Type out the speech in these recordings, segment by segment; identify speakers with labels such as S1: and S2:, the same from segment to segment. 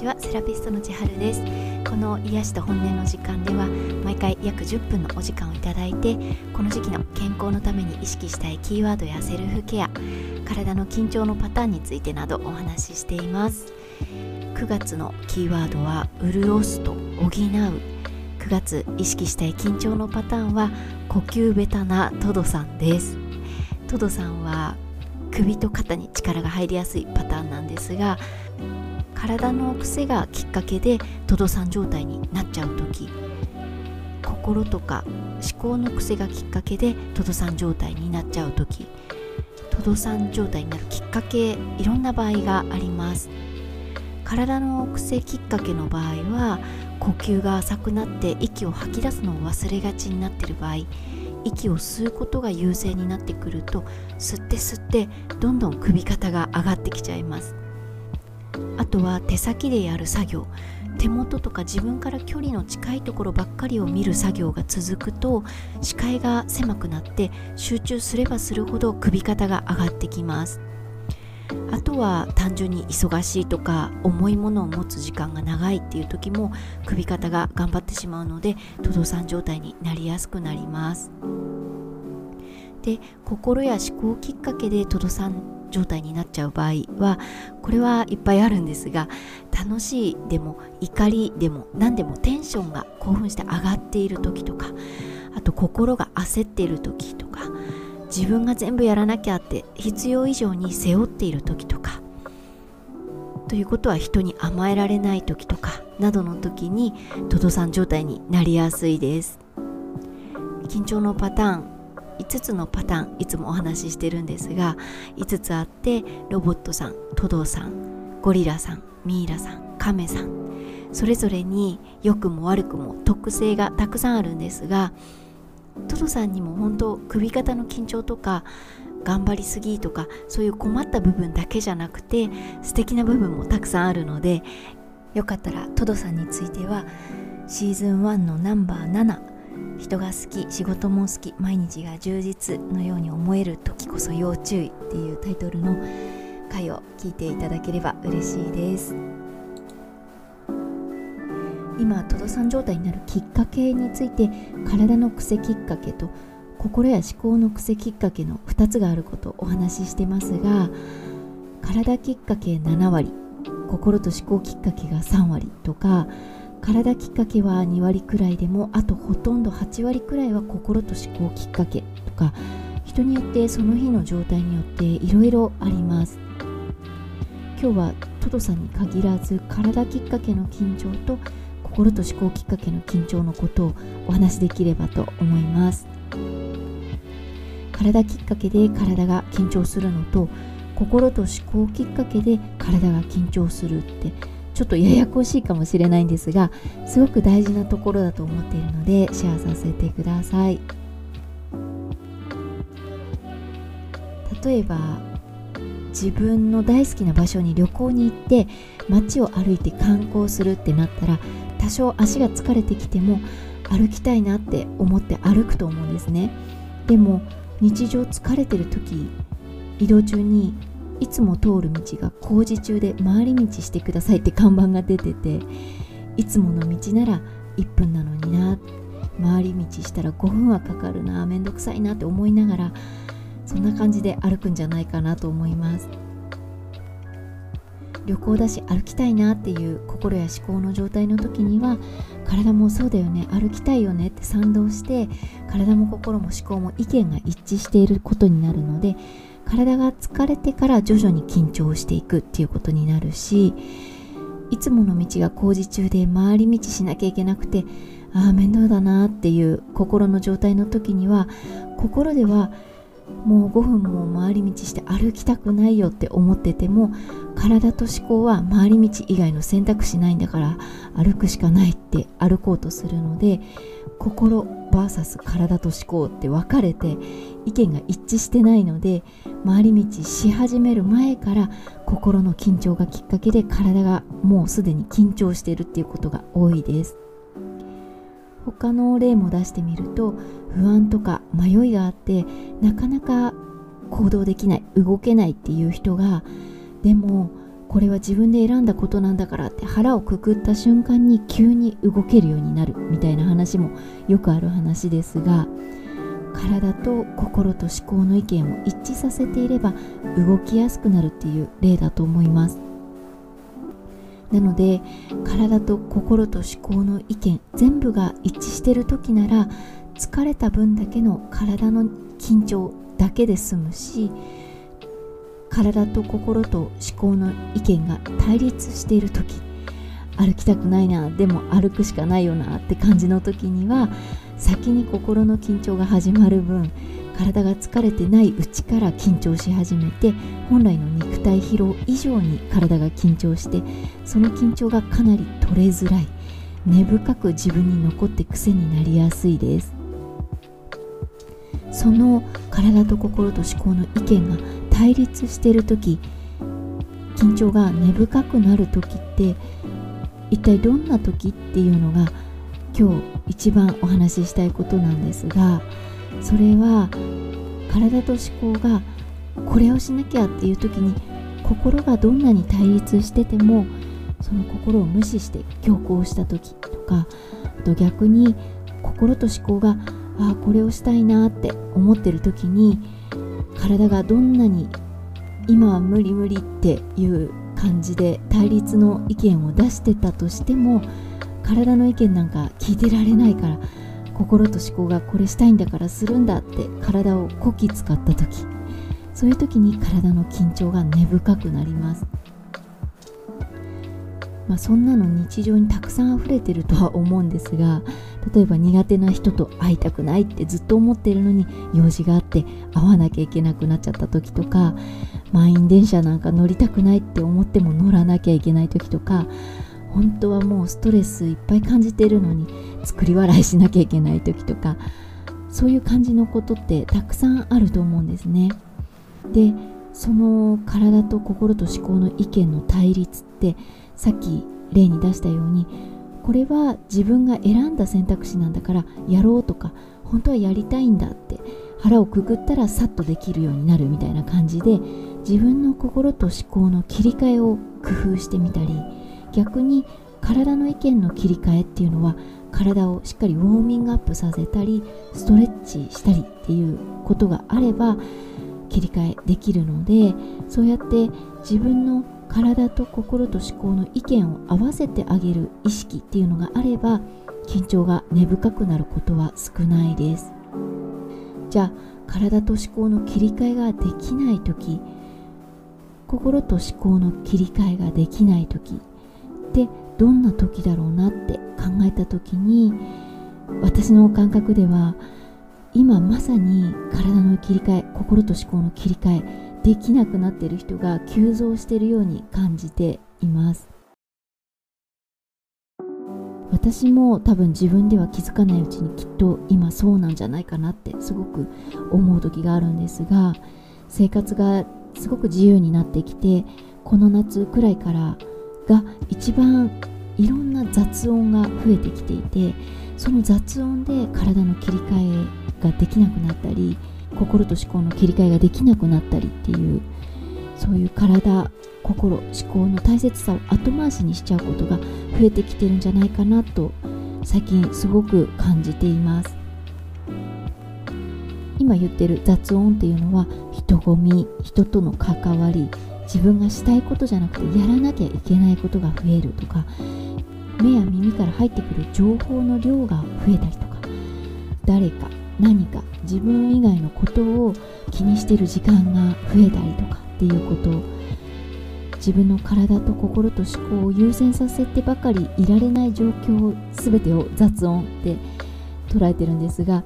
S1: ちはセラピストの千春です。この癒しと本音の時間では毎回約10分のお時間をいただいてこの時期の健康のために意識したいキーワードやセルフケア体の緊張のパターンについてなどお話ししています。9月のキーワードは潤すと補う。9月意識したい緊張のパターンは呼吸ベタなトドさんです。トドさんは首と肩に力が入りやすいパターンなんですが体の癖がきっかけでトドさん状態になっちゃう時心とか思考の癖がきっかけでトドさん状態になっちゃう時トドさん状態になるきっかけいろんな場合があります。体の癖きっかけの場合は呼吸が浅くなって息を吐き出すのを忘れがちになっている場合息を吸うことが優勢になってくると吸って吸ってどんどん首肩が上がってきちゃいます。あとは手先でやる作業。手元とか自分から距離の近いところばっかりを見る作業が続くと視界が狭くなって集中すればするほど首肩が上がってきます。あとは単純に忙しいとか重いものを持つ時間が長いっていう時も首肩が頑張ってしまうのでトドさん状態になりやすくなります。で心や思考きっかけでトドさん状態になっちゃう場合はこれはいっぱいあるんですが楽しいでも怒りでも何でもテンションが興奮して上がっている時とかあと心が焦っている時とか自分が全部やらなきゃって必要以上に背負っている時とかということは人に甘えられない時とかなどの時にトドさん状態になりやすいです。緊張のパターン5つのパターンいつもお話ししてるんですが5つあってロボットさんトドさんゴリラさんミイラさんカメさんそれぞれに良くも悪くも特性がたくさんあるんですがトドさんにも本当首肩の緊張とか頑張りすぎとかそういう困った部分だけじゃなくて素敵な部分もたくさんあるのでよかったらトドさんについてはシーズン1のナンバー7人が好き仕事も好き毎日が充実のように思える時こそ要注意っていうタイトルの回を聞いていただければ嬉しいです。今トドさん状態になるきっかけについて体の癖きっかけと心や思考の癖きっかけの2つがあることをお話ししてますが体きっかけ7割心と思考きっかけが3割とか体きっかけは2割くらいでもあとほとんど8割くらいは心と思考きっかけとか人によってその日の状態によっていろいろあります。今日はトドさんに限らず体きっかけの緊張と心と思考きっかけの緊張のことをお話しできればと思います。体きっかけで体が緊張するのと心と思考きっかけで体が緊張するってちょっとややこしいかもしれないんですがすごく大事なところだと思っているのでシェアさせてください。例えば自分の大好きな場所に旅行に行って街を歩いて観光するってなったら多少足が疲れてきても歩きたいなって思って歩くと思うんですね。でも日常疲れてる時移動中にいつも通る道が工事中で回り道してくださいって看板が出てていつもの道なら1分なのにな回り道したら5分はかかるなめんどくさいなって思いながらそんな感じで歩くんじゃないかなと思います。旅行だし歩きたいなっていう心や思考の状態の時には体もそうだよね歩きたいよねって賛同して体も心も思考も意見が一致していることになるので体が疲れてから徐々に緊張していくっていうことになるしいつもの道が工事中で回り道しなきゃいけなくてああ面倒だなっていう心の状態の時には心ではもう5分も回り道して歩きたくないよって思ってても体と思考は回り道以外の選択肢ないんだから歩くしかないって歩こうとするので心 VS 体と思考って分かれて意見が一致してないので回り道し始める前から心の緊張がきっかけで体がもうすでに緊張しているっていうことが多いです。他の例も出してみると不安とか迷いがあってなかなか行動できない動けないっていう人がでもこれは自分で選んだことなんだからって腹をくくった瞬間に急に動けるようになるみたいな話もよくある話ですが体と心と思考の意見を一致させていれば動きやすくなるっていう例だと思います。なので体と心と思考の意見全部が一致してる時なら疲れた分だけの体の緊張だけで済むし体と心と思考の意見が対立している時歩きたくないなでも歩くしかないよなって感じの時には先に心の緊張が始まる分体が疲れてないうちから緊張し始めて本来の肉体疲労以上に体が緊張してその緊張がかなり取れづらい。根深く自分に残って癖になりやすいです。その体と心と思考の意見が対立してる時緊張が根深くなる時って一体どんな時っていうのが今日一番お話ししたいことなんですがそれは体と思考がこれをしなきゃっていう時に心がどんなに対立しててもその心を無視して強行した時とかあと逆に心と思考がああこれをしたいなって思ってる時に体がどんなに今は無理無理っていう感じで対立の意見を出してたとしても体の意見なんか聞いてられないから心と思考がこれしたいんだからするんだって体をこき使った時そういう時に体の緊張が根深くなりますまあ、そんなの日常にたくさん溢れてるとは思うんですが例えば苦手な人と会いたくないってずっと思ってるのに用事があって会わなきゃいけなくなっちゃった時とか満員電車なんか乗りたくないって思っても乗らなきゃいけない時とか本当はもうストレスいっぱい感じてるのに作り笑いしなきゃいけない時とかそういう感じのことってたくさんあると思うんですね。でその体と心と思考の意見の対立ってさっき例に出したようにこれは自分が選んだ選択肢なんだからやろうとか本当はやりたいんだって腹をくぐったらさっとできるようになるみたいな感じで自分の心と思考の切り替えを工夫してみたり逆に体の意見の切り替えっていうのは体をしっかりウォーミングアップさせたりストレッチしたりっていうことがあれば切り替えできるのでそうやって自分の体と心と思考の意見を合わせてあげる意識っていうのがあれば緊張が根深くなることは少ないです。じゃあ体と思考の切り替えができない時心と思考の切り替えができない時ってどんな時だろうなって考えた時に私の感覚では今まさに体の切り替え心と思考の切り替えできなくなっている人が急増しているように感じています。私も多分自分では気づかないうちにきっと今そうなんじゃないかなってすごく思う時があるんですが生活がすごく自由になってきてこの夏くらいからが一番いろんな雑音が増えてきていてその雑音で体の切り替えができなくなったり心と思考の切り替えができなくなったりっていうそういう体心思考の大切さを後回しにしちゃうことが増えてきてるんじゃないかなと最近すごく感じています。今言ってる雑音っていうのは人混み人との関わり自分がしたいことじゃなくてやらなきゃいけないことが増えるとか目や耳から入ってくる情報の量が増えたりとか誰か何か自分以外のことを気にしてる時間が増えたりとかっていうことを自分の体と心と思考を優先させてばかりいられない状況全てを雑音って捉えてるんですが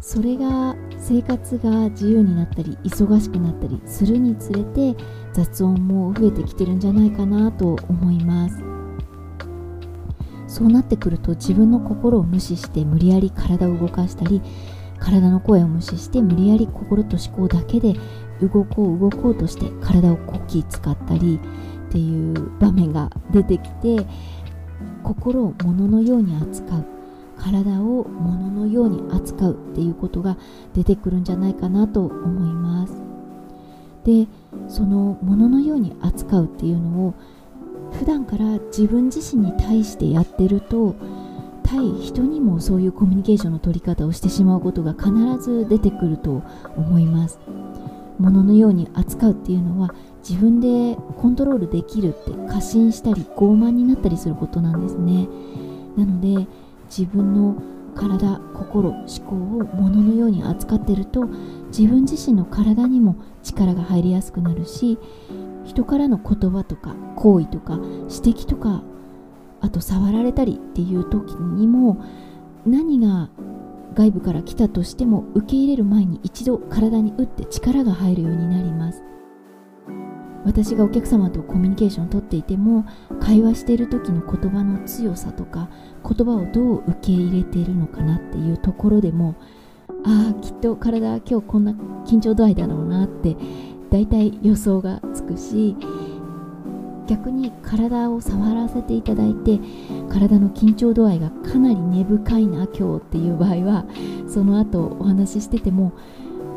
S1: それが生活が自由になったり忙しくなったりするにつれて雑音も増えてきてるんじゃないかなと思います。そうなってくると自分の心を無視して無理やり体を動かしたり体の声を無視して無理やり心と思考だけで動こう動こうとして体をこき使ったりっていう場面が出てきて心を物のように扱う。体を物のように扱う。っていうことが出てくるんじゃないかなと思います。でそのもののように扱うっていうのを普段から自分自身に対してやってると対人にもそういうコミュニケーションの取り方をしてしまうことが必ず出てくると思います。物のように扱うっていうのは自分でコントロールできるって過信したり傲慢になったりすることなんですね。なので自分の体心思考を物のように扱ってると自分自身の体にも力が入りやすくなるし人からの言葉とか行為とか指摘とかあと触られたりっていう時にも何が外部から来たとしても受け入れる前に一度体に打って力が入るようになります。私がお客様とコミュニケーションをとっていても会話している時の言葉の強さとか言葉をどう受け入れているのかなっていうところでもああきっと体は今日こんな緊張度合いだろうなって大体予想がつくし逆に体を触らせていただいて体の緊張度合いがかなり根深いな今日っていう場合はその後お話ししてても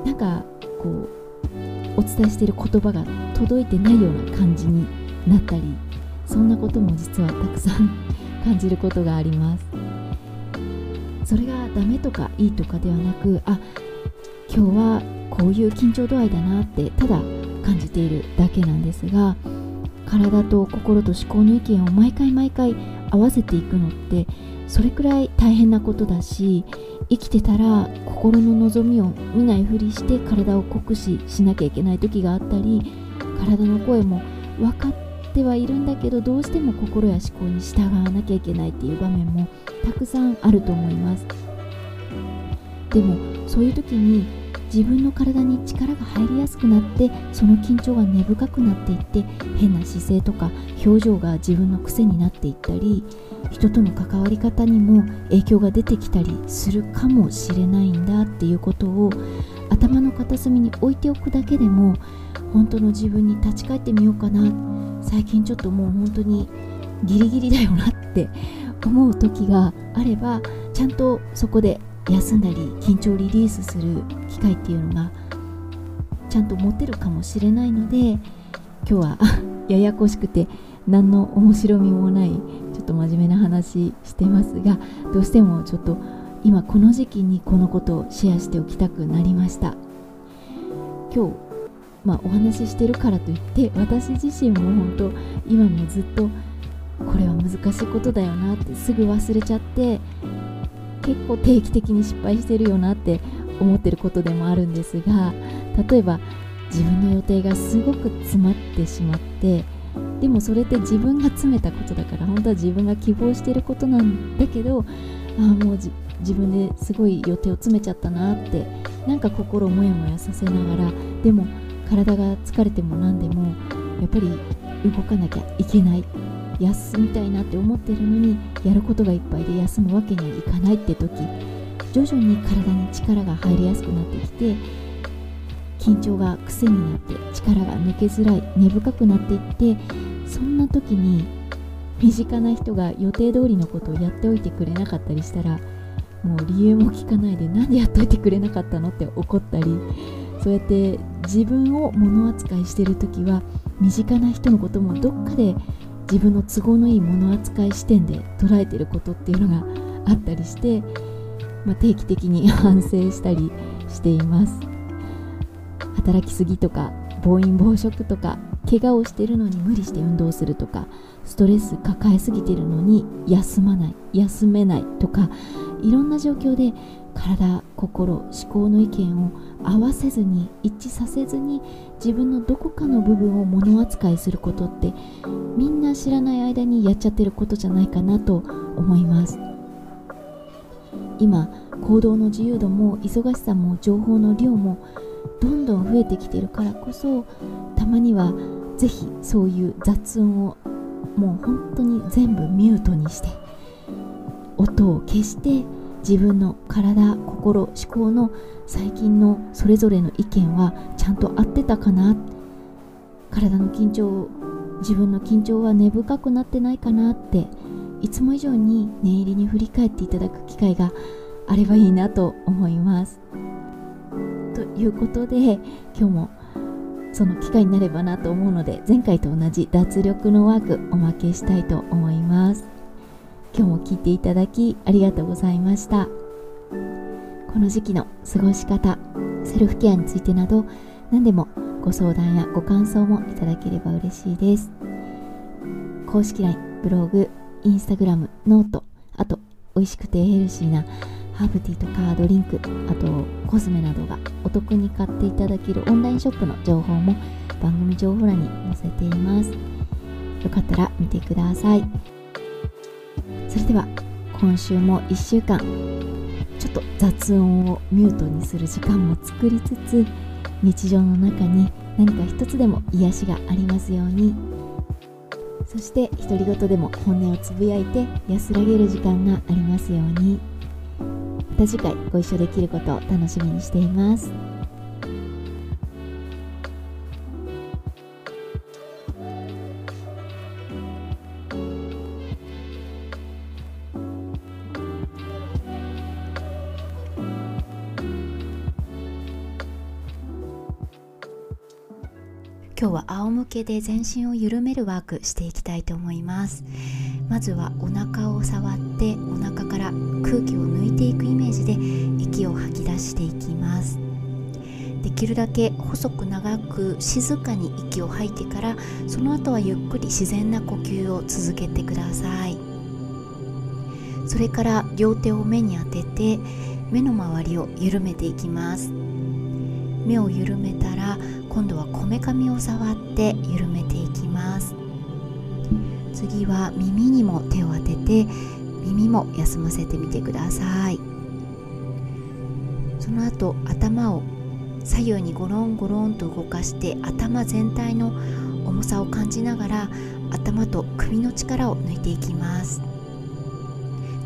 S1: なんかこうお伝えしている言葉が届いてないような感じになったりそんなことも実はたくさん 感じることがあります。それがダメとかいいとかではなくあ今日はこういう緊張度合いだなってただ感じているだけなんですが体と心と思考の意見を毎回毎回合わせていくのってそれくらい大変なことだし生きてたら心の望みを見ないふりして体を酷使しなきゃいけない時があったり体の声も分かってはいるんだけどどうしても心や思考に従わなきゃいけないっていう場面もたくさんあると思います。でもそういう時に自分の体に力が入りやすくなってその緊張が根深くなっていって変な姿勢とか表情が自分の癖になっていったり人との関わり方にも影響が出てきたりするかもしれないんだっていうことを頭の片隅に置いておくだけでも本当の自分に立ち返ってみようかな。最近ちょっともう本当にギリギリだよなって思う時があればちゃんとそこで休んだり緊張をリリースする機会っていうのがちゃんと持てるかもしれないので今日は ややこしくて何の面白みもないちょっと真面目な話してますがどうしてもちょっと今この時期にこのことをシェアしておきたくなりました。今日まあ、お話ししてるからといって私自身も本当今もずっとこれは難しいことだよなってすぐ忘れちゃって結構定期的に失敗してるよなって思ってることでもあるんですが例えば自分の予定がすごく詰まってしまってでもそれって自分が詰めたことだから本当は自分が希望してることなんだけどあもう自分ですごい予定を詰めちゃったなってなんか心をモヤモヤさせながらでも体が疲れても何でもやっぱり動かなきゃいけない。休みたいなって思ってるのにやることがいっぱいで休むわけにはいかないって時徐々に体に力が入りやすくなってきて緊張が癖になって力が抜けづらい根深くなっていってそんな時に身近な人が予定通りのことをやっておいてくれなかったりしたらもう理由も聞かないで何でやっといてくれなかったのって怒ったりそうやって自分を物扱いしてる時は身近な人のこともどっかで自分の都合のいい物扱い視点で捉えてることっていうのがあったりして、まあ、定期的に 反省したりしています。働きすぎとか暴飲暴食とか怪我をしてるのに無理して運動するとかストレス抱えすぎてるのに休まない休めないとかいろんな状況で体心思考の意見を合わせずに一致させずに自分のどこかの部分を物扱いすることってみんな知らない間にやっちゃってることじゃないかなと思います。今行動の自由度も忙しさも情報の量もどんどん増えてきてるからこそたまには是非そういう雑音をもう本当に全部ミュートにして音を消して自分の体心思考の最近のそれぞれの意見はちゃんと合ってたかな？体の緊張自分の緊張は根深くなってないかなっていつも以上に念入りに振り返っていただく機会があればいいなと思います。ということで今日もその機会になればなと思うので前回と同じ脱力のワークおまけしたいと思います今日も聞いていただきありがとうございました。この時期の過ごし方セルフケアについてなど何でもご相談やご感想もいただければ嬉しいです。公式 LINE ブログインスタグラムノートあと美味しくてヘルシーなハーブティーとかドリンクあとコスメなどがお得に買っていただけるオンラインショップの情報も番組情報欄に載せています。よかったら見てください。それでは今週も1週間ちょっと雑音をミュートにする時間も作りつつ日常の中に何か一つでも癒しがありますようにそして独り言でも本音をつぶやいて安らげる時間がありますようにまた次回ご一緒できることを楽しみにしています。今日は仰向けで全身を緩めるワークしていきたいと思います。まずはお腹を触ってお腹から空気を抜いていくイメージで息を吐き出していきます。できるだけ細く長く静かに息を吐いてからその後はゆっくり自然な呼吸を続けてください。それから両手を目に当てて目の周りを緩めていきます。目を緩めたら今度はこめかみを触って緩めていきます。次は耳にも手を当てて耳も休ませてみてください。その後頭を左右にゴロンゴロンと動かして頭全体の重さを感じながら頭と首の力を抜いていきます。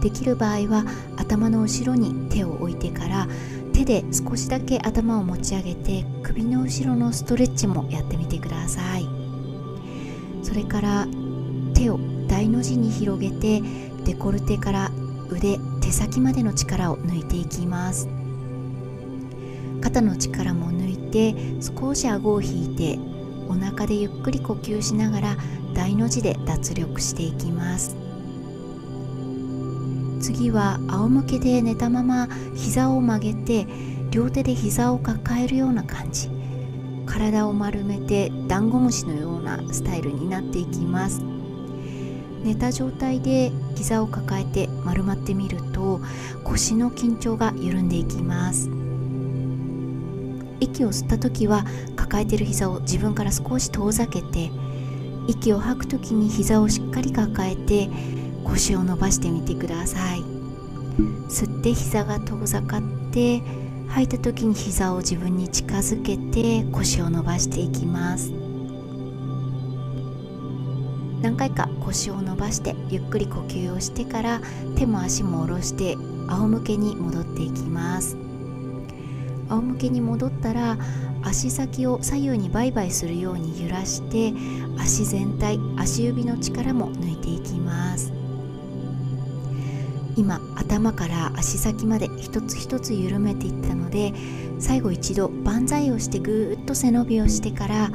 S1: できる場合は頭の後ろに手を置いてから手で少しだけ頭を持ち上げて首の後ろのストレッチもやってみてください。それから手を大の字に広げてデコルテから腕手先までの力を抜いていきます。肩の力も抜いて少し顎を引いてお腹でゆっくり呼吸しながら大の字で脱力していきます。次は仰向けで寝たまま膝を曲げて両手で膝を抱えるような感じ。体を丸めてダンゴムシのようなスタイルになっていきます。寝た状態で膝を抱えて丸まってみると腰の緊張が緩んでいきます。息を吸った時は抱えてる膝を自分から少し遠ざけて息を吐く時に膝をしっかり抱えて腰を伸ばしてみてください。吸って膝が遠ざかって吐いた時に膝を自分に近づけて腰を伸ばしていきます。何回か腰を伸ばしてゆっくり呼吸をしてから手も足も下ろして仰向けに戻っていきます。仰向けに戻ったら足先を左右にバイバイするように揺らして足全体足指の力も抜いていきます。今頭から足先まで一つ一つ緩めていったので最後一度万歳をしてぐーっと背伸びをしてから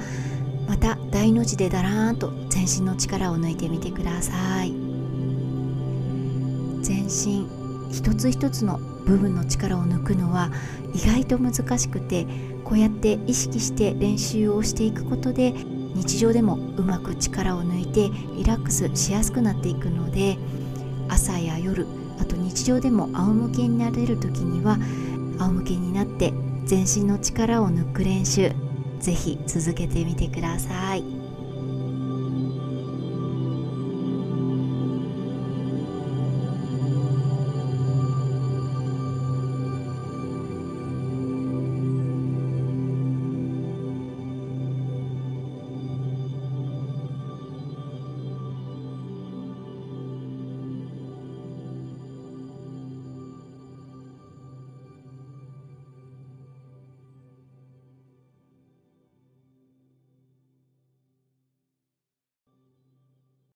S1: また大の字でだらーんと全身の力を抜いてみてください。全身一つ一つの部分の力を抜くのは意外と難しくてこうやって意識して練習をしていくことで日常でもうまく力を抜いてリラックスしやすくなっていくので朝や夜あと日常でも仰向けになれる時には仰向けになって全身の力を抜く練習ぜひ続けてみてください。